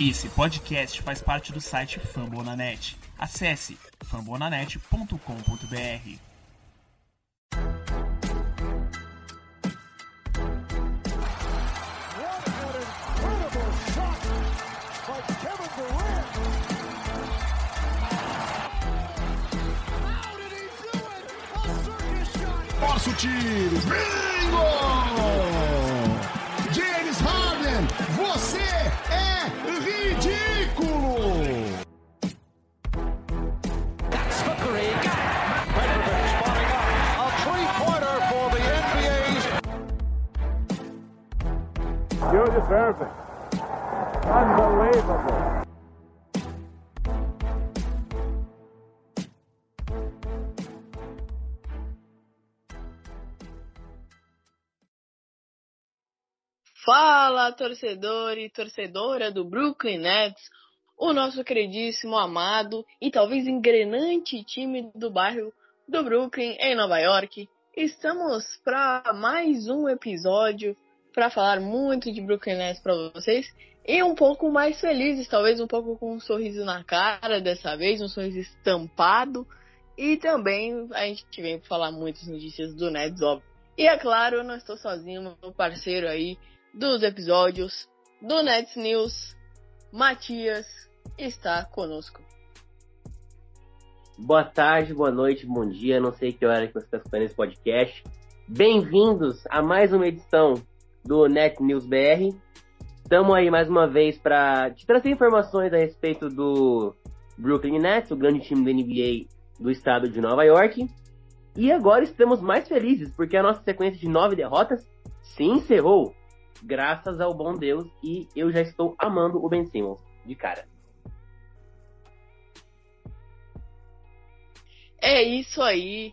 Esse podcast faz parte do site Fambonanet. Acesse fambonanet.com.br. Posso tiro. Bingo! NBA. You deserve it. Unbelievable. Fala, torcedor e torcedora do Brooklyn Nets, o nosso queridíssimo, amado e talvez engrenante time do bairro do Brooklyn, em Nova York. Estamos para mais um episódio para falar muito de Brooklyn Nets para vocês e um pouco mais felizes, talvez um pouco com um sorriso na cara dessa vez, um sorriso estampado. E também a gente vem falar muitas notícias do Nets, óbvio. E é claro, eu não estou sozinho, meu parceiro aí dos episódios do Nets News, Matias, está conosco. Boa tarde, boa noite, bom dia. Não sei que hora que você está escutando esse podcast. Bem-vindos a mais uma edição do Net News BR. Estamos aí mais uma vez para te trazer informações a respeito do Brooklyn Nets, o grande time da NBA do estado de Nova York. E agora estamos mais felizes porque a nossa sequência de nove derrotas se encerrou graças ao bom Deus e eu já estou amando o Ben Simmons de cara. É isso aí.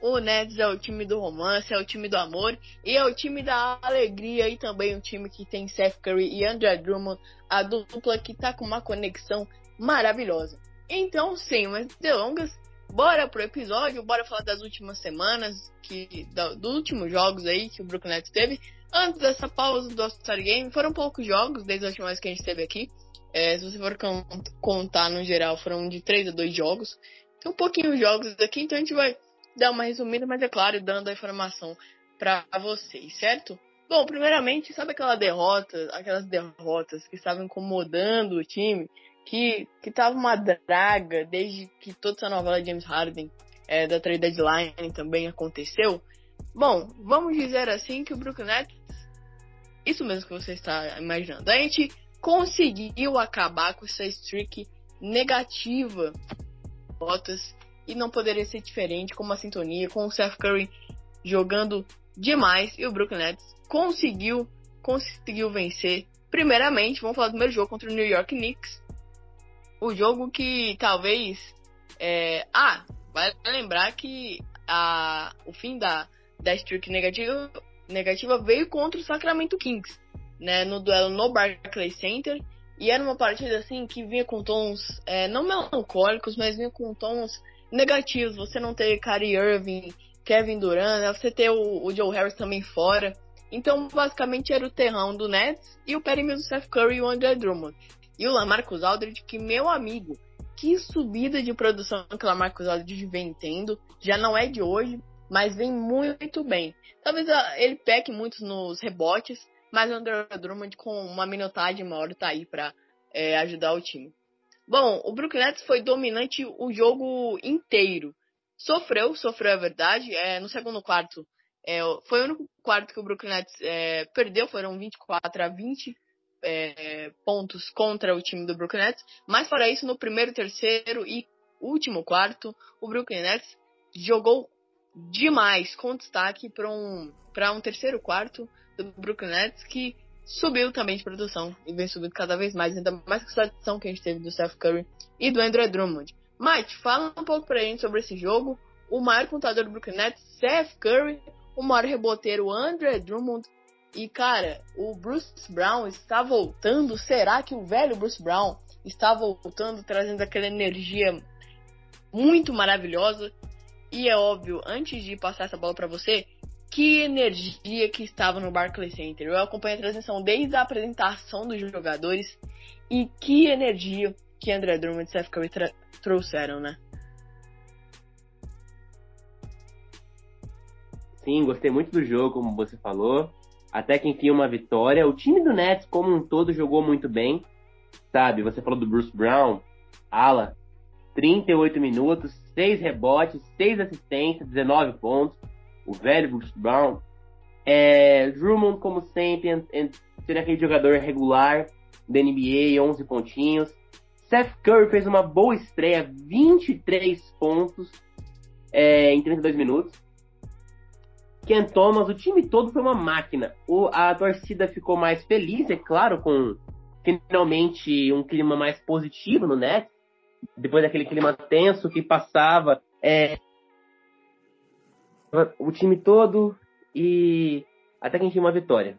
O Nets é o time do romance, é o time do amor e é o time da alegria e também o time que tem Seth Curry e André Drummond, a dupla que tá com uma conexão maravilhosa. Então, sem mais delongas, bora pro episódio, bora falar das últimas semanas, que dos últimos jogos aí que o Brooklyn Nets teve. Antes dessa pausa do All-Star Game, foram poucos jogos desde a última vez que a gente esteve aqui. É, se você for contar no geral, foram de 3 a 2 jogos. Tem um pouquinho de jogos aqui, então a gente vai dar uma resumida, mas é claro, dando a informação para vocês, certo? Bom, primeiramente, sabe aquela derrota, aquelas derrotas que estavam incomodando o time, que, que tava uma draga desde que toda essa novela de James Harden é, da trade deadline também aconteceu? Bom, vamos dizer assim que o Brooklyn Nets, isso mesmo que você está imaginando, a gente conseguiu acabar com essa streak negativa botas e não poderia ser diferente com uma sintonia com o Seth Curry jogando demais e o Brooklyn Nets conseguiu conseguiu vencer. Primeiramente, vamos falar do primeiro jogo contra o New York Knicks. O jogo que talvez é... ah, vai lembrar que a o fim da da streak negativa negativa veio contra o Sacramento Kings, né, no duelo no Barclays Center e era uma partida assim que vinha com tons é, não melancólicos, mas vinha com tons negativos. Você não ter Kyrie Irving, Kevin Durant, né? você ter o, o, Joe Harris também fora. Então, basicamente, era o terrão do Nets e o perímetro do Seth Curry e o André Drummond. E o Lamarcus Aldridge, que meu amigo, que subida de produção que o Lamarcus Aldridge vem tendo. Já não é de hoje, mas vem muito bem. Talvez ele peque muito nos rebotes, mas o André Drummond com uma minutagem maior tá aí para é, ajudar o time. Bom, o Brooklyn Nets foi dominante o jogo inteiro. Sofreu, sofreu é verdade. É, no segundo quarto, é, foi o único quarto que o Brooklyn Nets é, perdeu, foram 24 a 20 é, pontos contra o time do Brooklyn Nets. Mas fora isso, no primeiro, terceiro e último quarto, o Brooklyn Nets jogou demais, com destaque para um, um terceiro quarto do Brooklyn Nets, que subiu também de produção e vem subindo cada vez mais, ainda mais com essa adição que a gente teve do Seth Curry e do Andrew Drummond. Mike, fala um pouco pra gente sobre esse jogo. O maior contador do Brooklyn Nets, Seth Curry, o maior reboteiro, Andrew Drummond. E, cara, o Bruce Brown está voltando. Será que o velho Bruce Brown está voltando, trazendo aquela energia muito maravilhosa? E é óbvio, antes de passar essa bola para você, que energia que estava no Barclays Center. Eu acompanhei a transmissão desde a apresentação dos jogadores e que energia que André Drummond e Steph Curry trouxeram, né? Sim, gostei muito do jogo, como você falou. Até que enfim uma vitória. O time do Nets como um todo jogou muito bem. Sabe, você falou do Bruce Brown, ala, 38 minutos, 6 rebotes, 6 assistências, 19 pontos. O velho Bruce Brown. É, Drummond, como sempre, ser aquele jogador regular da NBA, 11 pontinhos. Seth Curry fez uma boa estreia, 23 pontos é, em 32 minutos. Ken Thomas, o time todo foi uma máquina. O, a torcida ficou mais feliz, é claro, com finalmente um clima mais positivo no Nets. Depois daquele clima tenso que passava é, o time todo e até que a gente tinha uma vitória.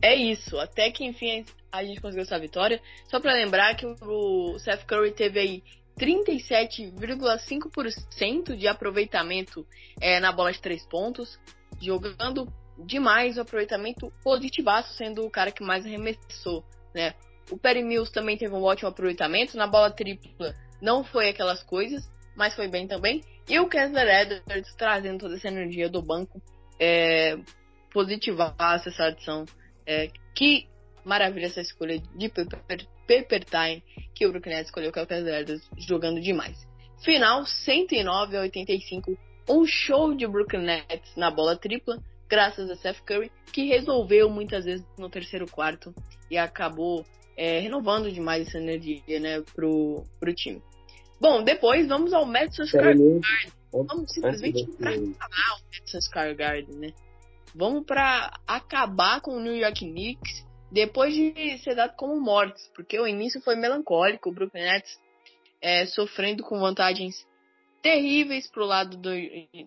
É isso, até que enfim a gente conseguiu essa vitória. Só para lembrar que o Seth Curry teve aí 37,5% de aproveitamento é, na bola de três pontos, jogando demais o aproveitamento positivaço, sendo o cara que mais arremessou, né? O Perry Mills também teve um ótimo aproveitamento, na bola tripla não foi aquelas coisas, mas foi bem também. E o Kessler Edwards trazendo toda essa energia do banco, é, positivaço essa adição é, que maravilha essa escolha de paper, paper Time que o Brooklyn Nets escolheu que é o Edwards jogando demais. Final 109 a 85, um show de Brooklyn Nets na bola tripla, graças a Seth Curry, que resolveu muitas vezes no terceiro quarto e acabou é, renovando demais essa energia né, pro, pro time. Bom, depois vamos ao Madison Square Garden. Vamos simplesmente pra acabar o Madison Square Garden, né? Vamos para acabar com o New York Knicks depois de ser dado como mortos, porque o início foi melancólico, o Brooklyn Nets é, sofrendo com vantagens terríveis pro lado do,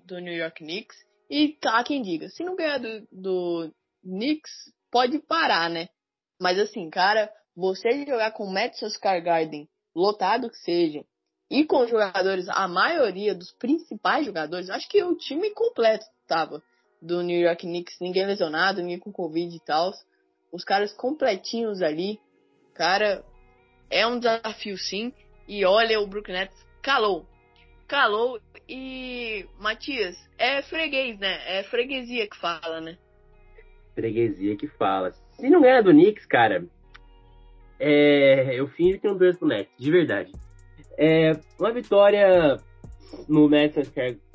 do New York Knicks. E tá quem diga, se não ganhar do, do Knicks, pode parar, né? Mas assim, cara, você jogar com o Madison Square Garden, lotado que seja, e com jogadores, a maioria dos principais jogadores, acho que o time completo tava do New York Knicks, ninguém lesionado, ninguém com Covid e tal. Os caras completinhos ali. Cara, é um desafio sim. E olha, o Brooklyn Nets calou. Calou e. Matias, é freguês, né? É freguesia que fala, né? Freguesia que fala. Se não ganhar do Knicks, cara, é, eu fingo que um dois pro Nets, de verdade. É, uma vitória no Madison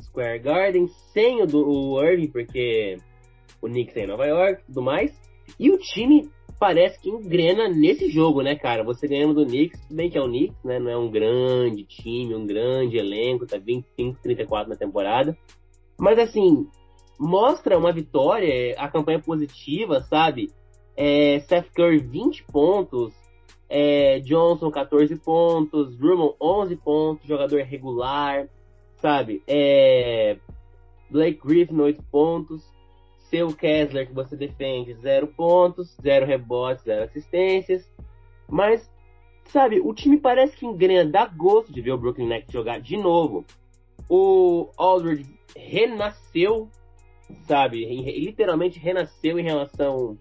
Square Garden, sem o, do, o Irving, porque o Knicks é em Nova York e tudo mais. E o time parece que engrena nesse jogo, né, cara? Você ganhando do Knicks, tudo bem que é o Knicks, né? Não é um grande time, um grande elenco, tá 25, 34 na temporada. Mas assim, mostra uma vitória, a campanha positiva, sabe? É, Seth Curry 20 pontos, é, Johnson 14 pontos, Drummond 11 pontos, jogador regular, sabe? É, Blake Griffin 8 pontos, seu Kessler que você defende 0 pontos, 0 rebotes, 0 assistências, mas sabe, o time parece que engrena, dá gosto de ver o Brooklyn Nets jogar de novo. O Aldridge renasceu, sabe, literalmente renasceu em relação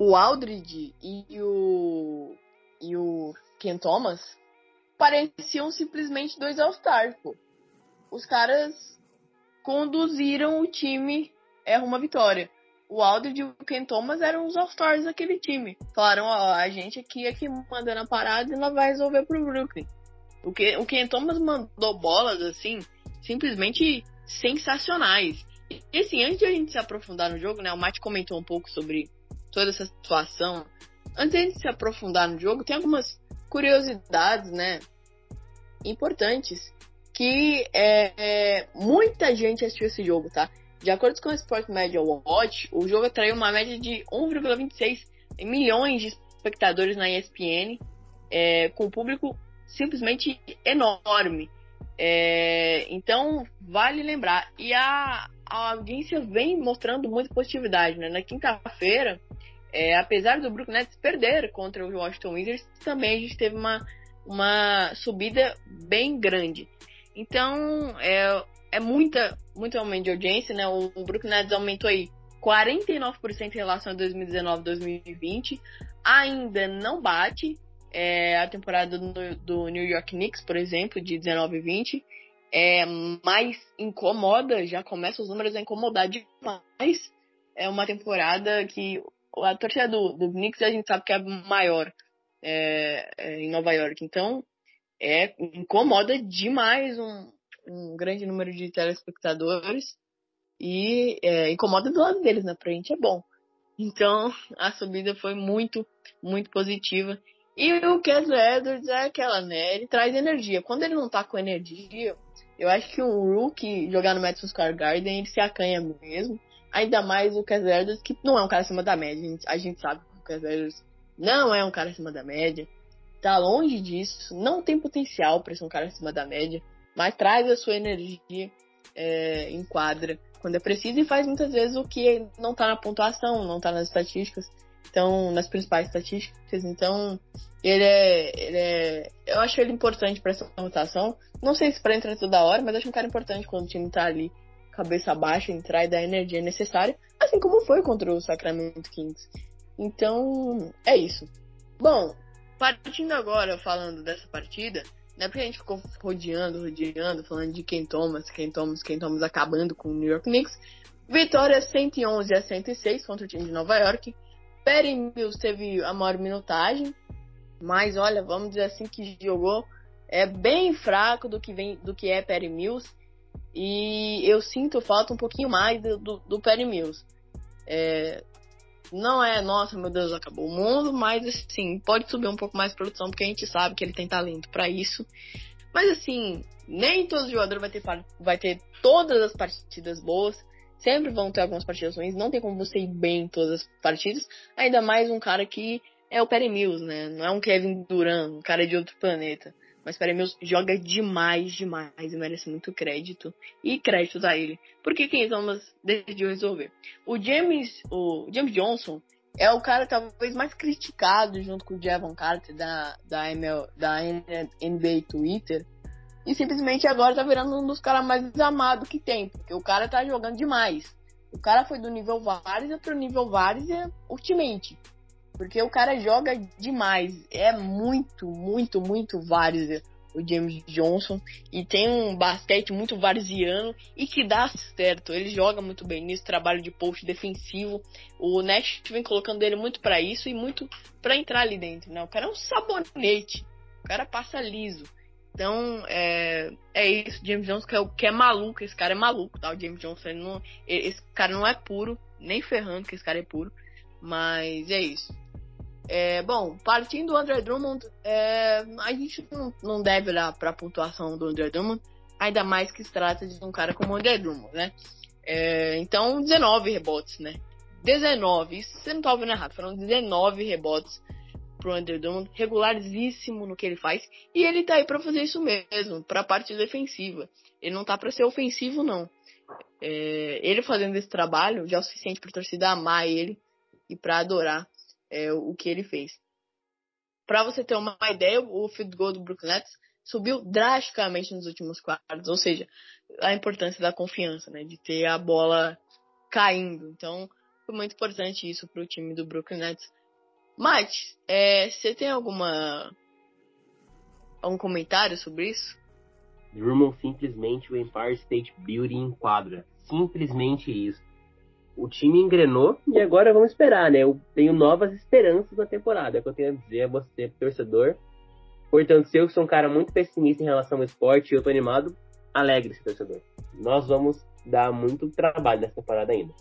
o Aldridge e o e o Ken Thomas pareciam simplesmente dois All-Stars, pô. Os caras conduziram o time é uma vitória. O Aldridge e o Ken Thomas eram os All-Stars daquele time. Falaram, ó, a gente aqui aqui manda na parada e nós vai resolver pro Brooklyn. O, que, o Ken Thomas mandou bolas assim, simplesmente sensacionais. E assim, antes de a gente se aprofundar no jogo, né, o Matt comentou um pouco sobre toda essa situação, antes de se aprofundar no jogo, tem algumas curiosidades, né, importantes que é, é, muita gente assistiu esse jogo, tá? De acordo com o Sport Media Watch, o jogo atraiu uma média de 1,26 milhões de espectadores na ESPN, é, com um público simplesmente enorme. É, então, vale lembrar. E a, a audiência vem mostrando muita positividade, né? Na quinta-feira, é, apesar do Brooklyn Nets perder contra o Washington Wizards, também a gente teve uma, uma subida bem grande. Então, é, é muita, muito aumento de audiência, né? O, o Nets aumentou aí 49% em relação a 2019-2020. Ainda não bate é, a temporada do, do, New York Knicks, por exemplo, de 19 e 20. É, mas incomoda, já começa os números a incomodar demais. É uma temporada que a torcida do, do Knicks a gente sabe que é maior é, é, em Nova York. Então, é, incomoda demais um, um grande número de telespectadores e é, incomoda do lado deles, né? Pra gente é bom. Então, a subida foi muito, muito positiva. E o Kessler Edwards é aquela, né? Ele traz energia. Quando ele não tá com energia, eu acho que o Rookie jogar no Madison Square Garden, ele se acanha mesmo. Ainda mais o Kessler Edwards, que não é um cara acima da média. A gente, a gente sabe que o Kessler Edwards não é um cara acima da média. Tá longe disso. Não tem potencial para ser um cara acima da média. Mas traz a sua energia é, em quadra quando é preciso e faz muitas vezes o que não tá na pontuação, não tá nas estatísticas. Então, nas principais estatísticas. Então, ele é, ele é. Eu acho ele importante para essa rotação. Não sei se para entrar toda hora, mas acho um cara importante quando o time tá ali, cabeça baixa, entrar e dar a energia necessária. Assim como foi contra o Sacramento Kings. Então, é isso. Bom, partindo agora falando dessa partida, né? Porque a gente ficou rodeando, rodeando, falando de quem Thomas, quem Thomas, quem Thomas acabando com o New York Knicks. Vitória 111 a 106 contra o time de Nova York. Perry Mills teve a maior minutagem, mas olha, vamos dizer assim que jogou é bem fraco do que vem do que é Perry Mills e eu sinto falta um pouquinho mais do, do, do Perry Mills. É, não é, nossa, meu Deus, acabou o mundo, mas assim, pode subir um pouco mais a produção porque a gente sabe que ele tem talento para isso. Mas assim, nem todo jogador vai ter, vai ter todas as partidas boas. Sempre vão ter algumas partidas ruins, não tem como você ir bem em todas as partidas. Ainda mais um cara que é o Perry Mills, né? Não é um Kevin Durant, um cara de outro planeta. Mas Perry Mills joga demais, demais e merece muito crédito. E créditos a ele. Porque quem Thomas decidiu resolver. O James, o James Johnson é o cara talvez mais criticado junto com o Javon Carter da, da, ML, da NBA Twitter e simplesmente agora tá virando um dos caras mais amados que tem, porque o cara tá jogando demais. O cara foi do nível Várzea pro nível Várzea Ultimate. Porque o cara joga demais. É muito, muito, muito Várzea o James Johnson. E tem um basquete muito varziano e que dá certo. Ele joga muito bem nisso, trabalho de post defensivo. O Nash vem colocando ele muito para isso e muito para entrar ali dentro. Né? O cara é um sabonete. O cara passa liso. Então, é, é isso. James Johnson que é, que é maluco. Esse cara é maluco, tá? O James Johnson, não, esse cara não é puro, nem ferrando que esse cara é puro. Mas é isso. É, bom, partindo do André Drummond, é, a gente não, não deve olhar para a pontuação do André Drummond, ainda mais que se trata de um cara como o André Drummond, né? É, então, 19 rebotes, né? 19, isso você não tá ouvindo errado, foram 19 rebotes pro Underdome, regularíssimo no que ele faz, e ele tá aí para fazer isso mesmo, pra parte defensiva. Ele não tá para ser ofensivo, não. É, ele fazendo esse trabalho já é o suficiente pra torcida amar ele e para adorar é, o que ele fez. Para você ter uma ideia, o field goal do Brooklyn Nets subiu drasticamente nos últimos quartos, ou seja, a importância da confiança, né, de ter a bola caindo. Então, foi muito importante isso para o time do Brooklyn Nets. Mate, é, você tem alguma algum comentário sobre isso? Drummond simplesmente o Empire State Building em quadra. Simplesmente isso. O time engrenou e agora vamos esperar, né? Eu tenho novas esperanças na temporada. É o que eu tenho a dizer a você, torcedor. Portanto, se eu sou um cara muito pessimista em relação ao esporte e eu tô animado, alegre-se, torcedor. Nós vamos dar muito trabalho nessa temporada ainda.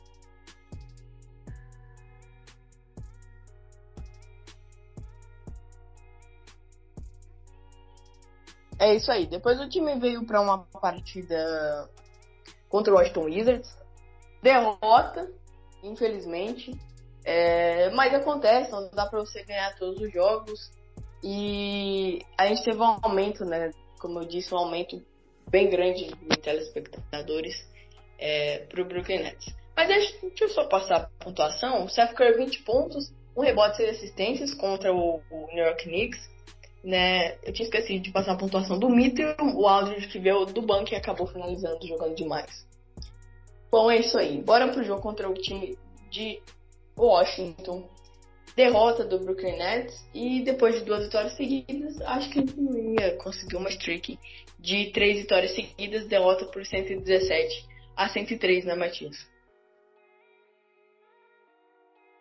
É isso aí. Depois o time veio para uma partida contra o Washington Wizards. Derrota, infelizmente. É, mas acontece, não dá para você ganhar todos os jogos. E a gente teve um aumento, né? Como eu disse, um aumento bem grande em telespectadores. é, pro Brooklyn Nets. Mas deixa eu só passar a pontuação. O Seth Curry 20 pontos, um rebote e assistências contra o, o, New York Knicks. Né? Eu tinha esquecido de passar a pontuação do Mitchell, o Aldridge que veio do banco e acabou finalizando, jogando demais. Bom, é isso aí. Bora pro jogo contra o time de Washington. Derrota do Brooklyn Nets e depois de duas vitórias seguidas, acho que não ia conseguir uma streak de três vitórias seguidas, derrota por 117 a 103, né, Matias?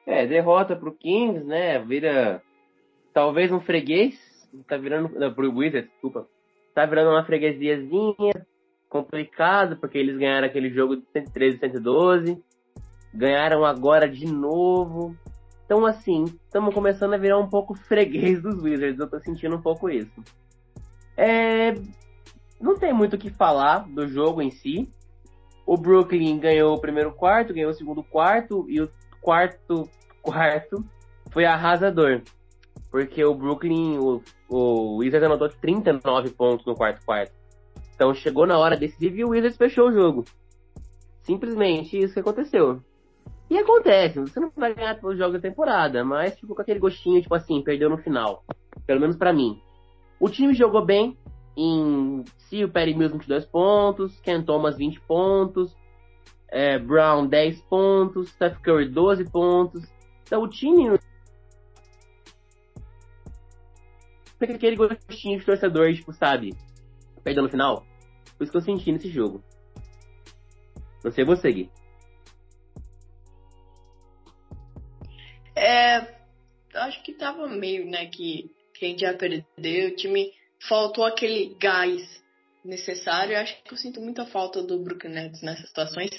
É, derrota pro Kings, né? Vira talvez um freguês. Tá virando. Não, pro Wizards, desculpa. Tá virando uma freguesiazinha. Complicado, porque eles ganharam aquele jogo de 113 e 112. Ganharam agora de novo. Então, assim, estamos começando a virar um pouco freguês dos Wizards. Eu tô sentindo um pouco isso. É... Não tem muito o que falar do jogo em si. O Brooklyn ganhou o primeiro quarto, ganhou o segundo quarto e o quarto quarto foi arrasador. Porque o Brooklyn, o, o Wizards anotou 39 pontos no quarto quarto. Então chegou na hora decisiva e o Wizards fechou o jogo. Simplesmente isso que aconteceu. E acontece, você não vai ganhar todos os jogos da temporada, mas ficou com aquele gostinho, tipo assim, perdeu no final. Pelo menos para mim. O time jogou bem em si, o Perry Mills 22 pontos, Ken Thomas 20 pontos, é, Brown 10 pontos, Steph Curry 12 pontos. Então o time fica aquele gostinho de torcedor, tipo, sabe? Perdeu no final. Por isso que eu senti nesse jogo. Não sei você, Gui. É, acho que tava meio, né, que quem já perdeu, o time faltou aquele gás necessário. Acho que eu sinto muita falta do Brooklyn Nets nessas situações.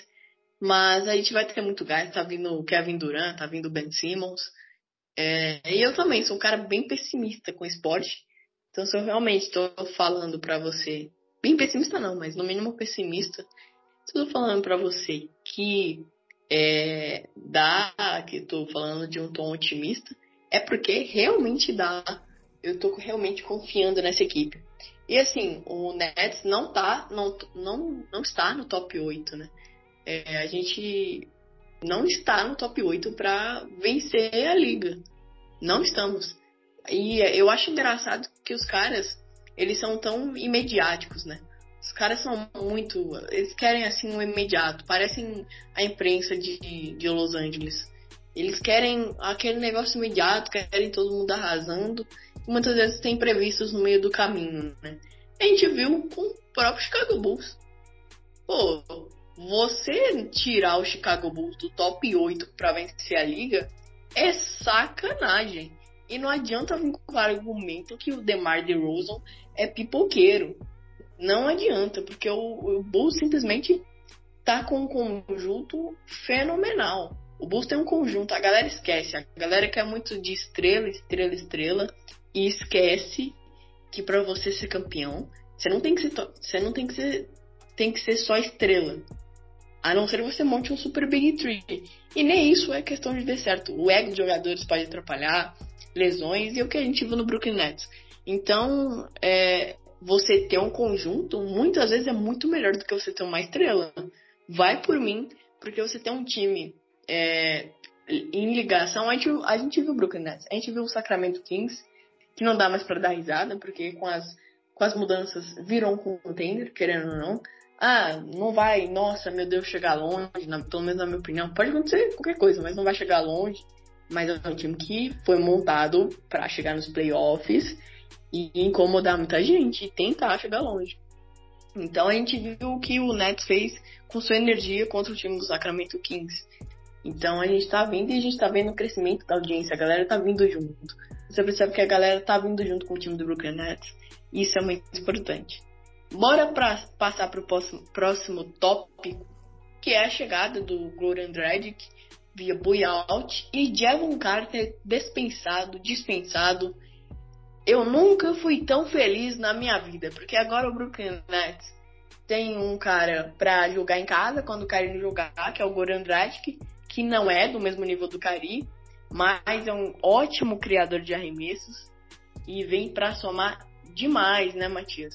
Mas a gente vai ter muito gás. Tá vindo o Kevin Durant, tá vindo o Ben Simmons. É, e eu também sou um cara bem pessimista com esporte. Então, se eu realmente estou falando para você, bem pessimista não, mas no mínimo pessimista, estou falando para você que é, dá, que estou falando de um tom otimista, é porque realmente dá. Eu estou realmente confiando nessa equipe. E assim, o Nets não tá, não, não, não está no top 8, né? É, a gente não está no top 8 para vencer a liga. Não estamos. E eu acho engraçado que os caras, eles são tão imediáticos, né? Os caras são muito. Eles querem assim um imediato. Parecem a imprensa de, de Los Angeles. Eles querem aquele negócio imediato, querem todo mundo arrasando. E muitas vezes tem previstos no meio do caminho, né? A gente viu com o próprio Chicago Bulls. Pô, você tirar o Chicago Bulls do top 8 para vencer a liga é sacanagem. E não adianta vir com o argumento que o DeMar DeRozan é pipoqueiro. Não adianta, porque o, o Bulls simplesmente tá com um conjunto fenomenal. O Bulls tem um conjunto, a galera esquece. A galera quer muito de estrela, estrela, estrela e esquece que para você ser campeão, você não tem que ser você não tem que ser tem que ser só estrela. A não ser que você monte um super big tree. E nem isso é questão de dar certo. O ego de jogadores pode atrapalhar, lesões, e o que a gente viu no Brooklyn Nets. Então, é, você ter um conjunto, muitas vezes é muito melhor do que você ter uma estrela. Vai por mim, porque você tem um time é, em ligação. A gente, a gente viu o Brooklyn Nets, a gente viu o Sacramento Kings, que não dá mais para dar risada, porque com as, com as mudanças virou um contender, querendo ou não ah, não vai, nossa, meu Deus, chegar longe, na, pelo menos na minha opinião. Pode acontecer qualquer coisa, mas não vai chegar longe. Mas é um time que foi montado para chegar nos playoffs e incomodar muita gente e tentar chegar longe. Então a gente viu o que o Nets fez com sua energia contra o time do Sacramento Kings. Então a gente tá vendo e a gente tá vendo o crescimento da audiência, a galera tá vindo junto. Você percebe que a galera tá vindo junto com o time do Brooklyn Nets. Isso é muito importante. Bora pra, passar para o próximo, próximo tópico, que é a chegada do Goran Dragic via buyout e Devon Carter dispensado, dispensado. Eu nunca fui tão feliz na minha vida, porque agora o Brooklyn Nets tem um cara para jogar em casa quando o Kyrie não jogar, que é o Goran Dragic, que não é do mesmo nível do Kyrie, mas é um ótimo criador de arremessos e vem para somar demais, né, Matias?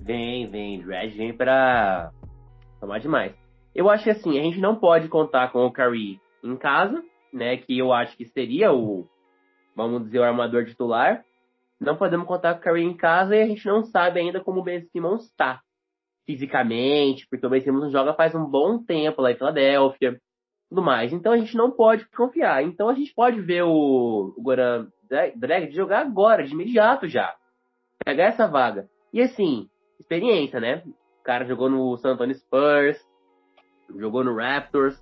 Vem, vem. Dredd vem pra tomar demais. Eu acho que assim, a gente não pode contar com o Curry em casa, né? Que eu acho que seria o, vamos dizer, o armador titular. Não podemos contar com o Curry em casa e a gente não sabe ainda como o Ben Simmons está fisicamente, porque o Ben Simmons joga faz um bom tempo lá em Filadélfia, tudo mais. Então a gente não pode confiar. Então a gente pode ver o, o Goran Drag jogar agora, de imediato já. Pegar essa vaga. E assim, experiência, né? O cara jogou no San Antonio Spurs, jogou no Raptors,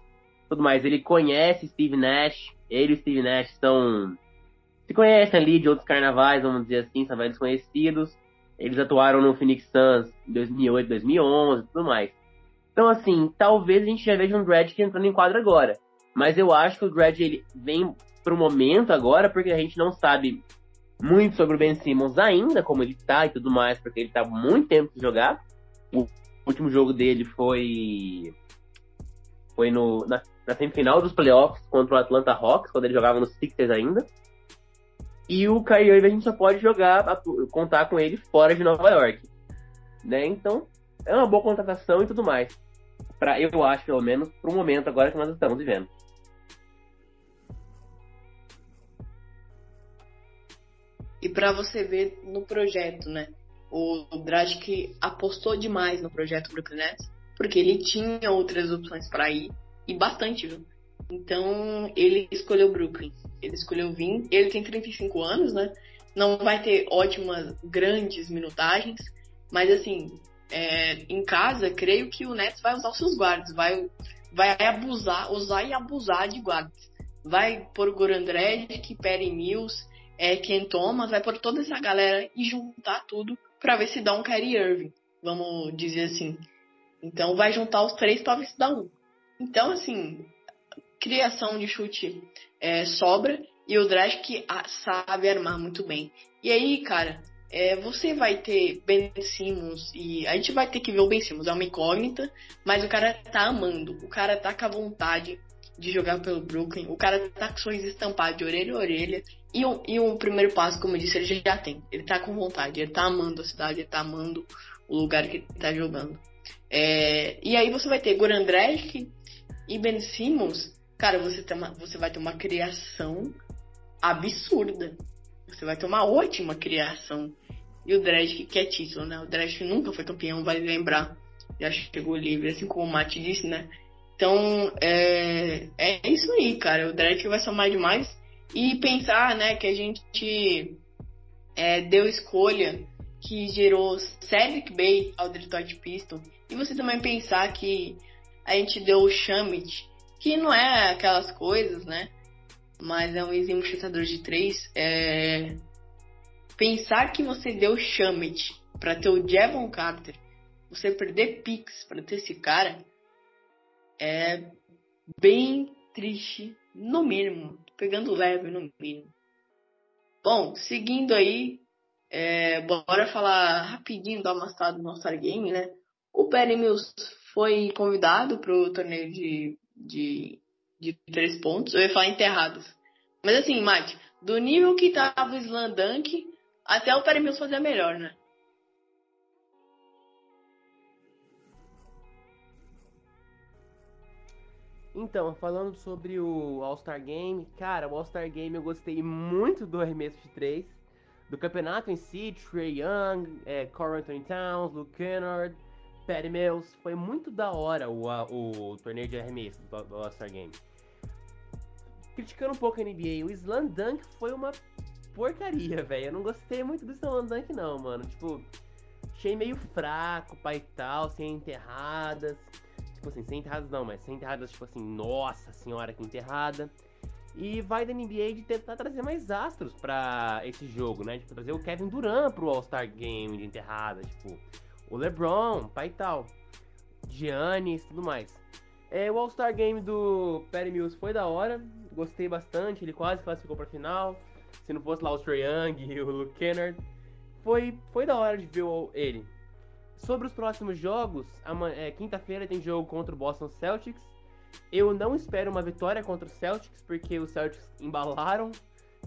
tudo mais. Ele conhece Steve Nash. Ele e Steve Nash são. Se conhecem ali de outros carnavais, vamos dizer assim, são velhos conhecidos. Eles atuaram no Phoenix Suns em 2008, 2011 tudo mais. Então, assim, talvez a gente já veja um Dredd entrando em quadro agora. Mas eu acho que o Dredd ele vem pro momento agora, porque a gente não sabe muito sobre o Ben Simmons ainda, como ele tá e tudo mais, porque ele tá muito tempo sem jogar. O último jogo dele foi foi no, na, na semifinal dos playoffs contra o Atlanta Hawks, quando ele jogava nos Sixers ainda. E o Kyrie Irving a gente só pode jogar, contar com ele fora de Nova York. Né? Então, é uma boa contratação e tudo mais. Pra, eu acho, pelo menos, pro momento agora que nós estamos vivendo. E para você ver no projeto, né? O Dragic apostou demais no projeto Brooklyn Nets porque ele tinha outras opções para ir, e bastante, viu? Então, ele escolheu Brooklyn. Ele escolheu vir. Ele tem 35 anos, né? Não vai ter ótimas, grandes minutagens, mas assim, é, em casa, creio que o Nets vai usar os seus guardas, vai, vai abusar, usar e abusar de guardas. Vai por Goran Dragic, Perry Mills, é, Ken Thomas, vai por toda essa galera e juntar tudo para ver se dá um Kyrie Irving, vamos dizer assim. Então vai juntar os três, talvez dá um. Então, assim, criação de chute é, sobra e o Dragic sabe armar muito bem. E aí, cara, é, você vai ter Ben Simmons e a gente vai ter que ver o Ben Simmons, é uma incógnita, mas o cara tá amando, o cara tá com a vontade de jogar pelo Brooklyn, o cara tá com sorriso estampado de orelha a orelha e, o, e o primeiro passo, como eu disse, ele já tem, ele tá com vontade, ele tá amando a cidade, ele tá amando o lugar que ele tá jogando. É, e aí você vai ter Goran e Ben Simmons. Cara, você, tem uma, você vai ter uma criação absurda. Você vai ter uma ótima criação. E o Dragic que é título, né? O Dragic nunca foi campeão, vale lembrar. Já chegou livre, assim como o Matt disse, né? Então, é, é isso aí, cara. O Dragic vai somar demais. E pensar, né, que a gente é, deu escolha que gerou Cedric Bay ao Detroit Pistons e você também pensar que a gente deu o Shamit, que não é aquelas coisas, né? Mas é um exímio chutador de três. É... Pensar que você deu o Shamit para ter o Jevon Carter, você perder Pix para ter esse cara, é bem triste, no mínimo. Pegando leve, no mínimo. Bom, seguindo aí, é, bora falar rapidinho do amassado do nosso Game, né? O Perry Mills foi convidado para o torneio de, de, de três pontos. Eu ia falar enterrados. Mas assim, Mike, do nível que tava o Slam Dunk, até o Perry Mills fazia melhor, né? Então, falando sobre o All-Star Game, cara, o All-Star Game eu gostei muito do arremesso de três. Do campeonato em si, Trey Young, é, Carl Anthony Towns, Luke Kennard, Patty Mills. Foi muito da hora o, o, o torneio de arremesso do, do All-Star Game. Criticando um pouco a NBA, o Slam Dunk foi uma porcaria, velho. Eu não gostei muito do Slam Dunk, não, mano. Tipo, achei meio fraco, pai e tal, sem enterradas. Tipo assim, sem enterradas não, mas sem enterradas, tipo assim, nossa senhora, que enterrada. E vai da NBA de tentar trazer mais astros para esse jogo, né? Tipo, trazer o Kevin Durant pro All-Star Game de enterrada, tipo, o LeBron, pai e tal, Giannis, tudo mais. É, o All-Star Game do Perry Mills foi da hora, gostei bastante, ele quase classificou pra final. Se não fosse lá o Trae Young e o Luke Kennard, foi, foi da hora de ver ele. Sobre os próximos jogos, é, quinta-feira tem jogo contra o Boston Celtics. Eu não espero uma vitória contra o Celtics, porque os Celtics embalaram.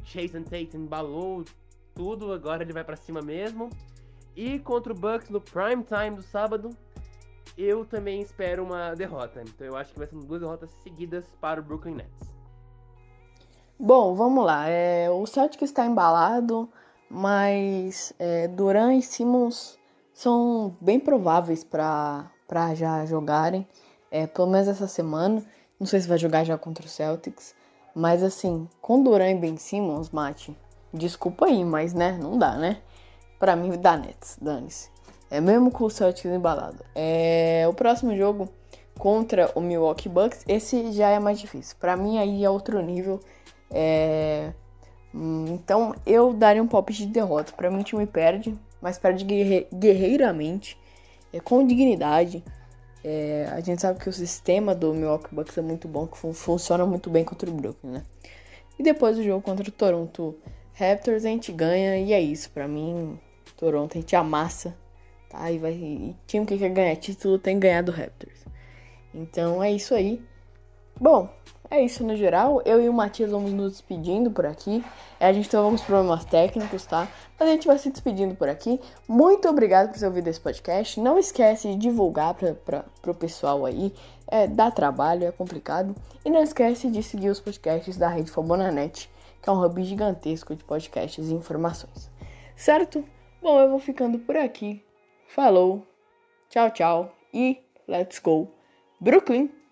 Jason Tate embalou tudo, agora ele vai para cima mesmo. E contra o Bucks no prime time do sábado, eu também espero uma derrota. Então eu acho que vai ser duas derrotas seguidas para o Brooklyn Nets. Bom, vamos lá. É, o Celtics está embalado, mas é, Duran e Simmons são bem prováveis para já jogarem, é, pelo menos essa semana. Não sei se vai jogar já contra o Celtics, mas assim, com Duran e Ben Simmons, Mate, desculpa aí, mas né, não dá, né? Pra mim dá Nets, dane-se. É mesmo com o Celtics embalado. É, o próximo jogo contra o Milwaukee Bucks, esse já é mais difícil. Para mim aí é outro nível. É... Então eu daria um pop de derrota. Para mim o time perde, mas perde guerre guerreiramente, é, com dignidade. É, a gente sabe que o sistema do Milwaukee Bucks é muito bom, que fun funciona muito bem contra o Brooklyn, né? E depois do jogo contra o Toronto Raptors a gente ganha e é isso. Para mim, Toronto a gente amassa Tá? E, vai, e time que quer ganhar título tem que ganhar do Raptors. Então é isso aí. Bom, é isso no geral. Eu e o Matias vamos nos despedindo por aqui. A gente teve alguns problemas técnicos, tá? Mas a gente vai se despedindo por aqui. Muito obrigado por ter ouvido esse podcast. Não esquece de divulgar para o pessoal aí. É, dá trabalho, é complicado. E não esquece de seguir os podcasts da Rede Fabonanet, que é um hub gigantesco de podcasts e informações. Certo? Bom, eu vou ficando por aqui. Falou, tchau, tchau e let's go, Brooklyn!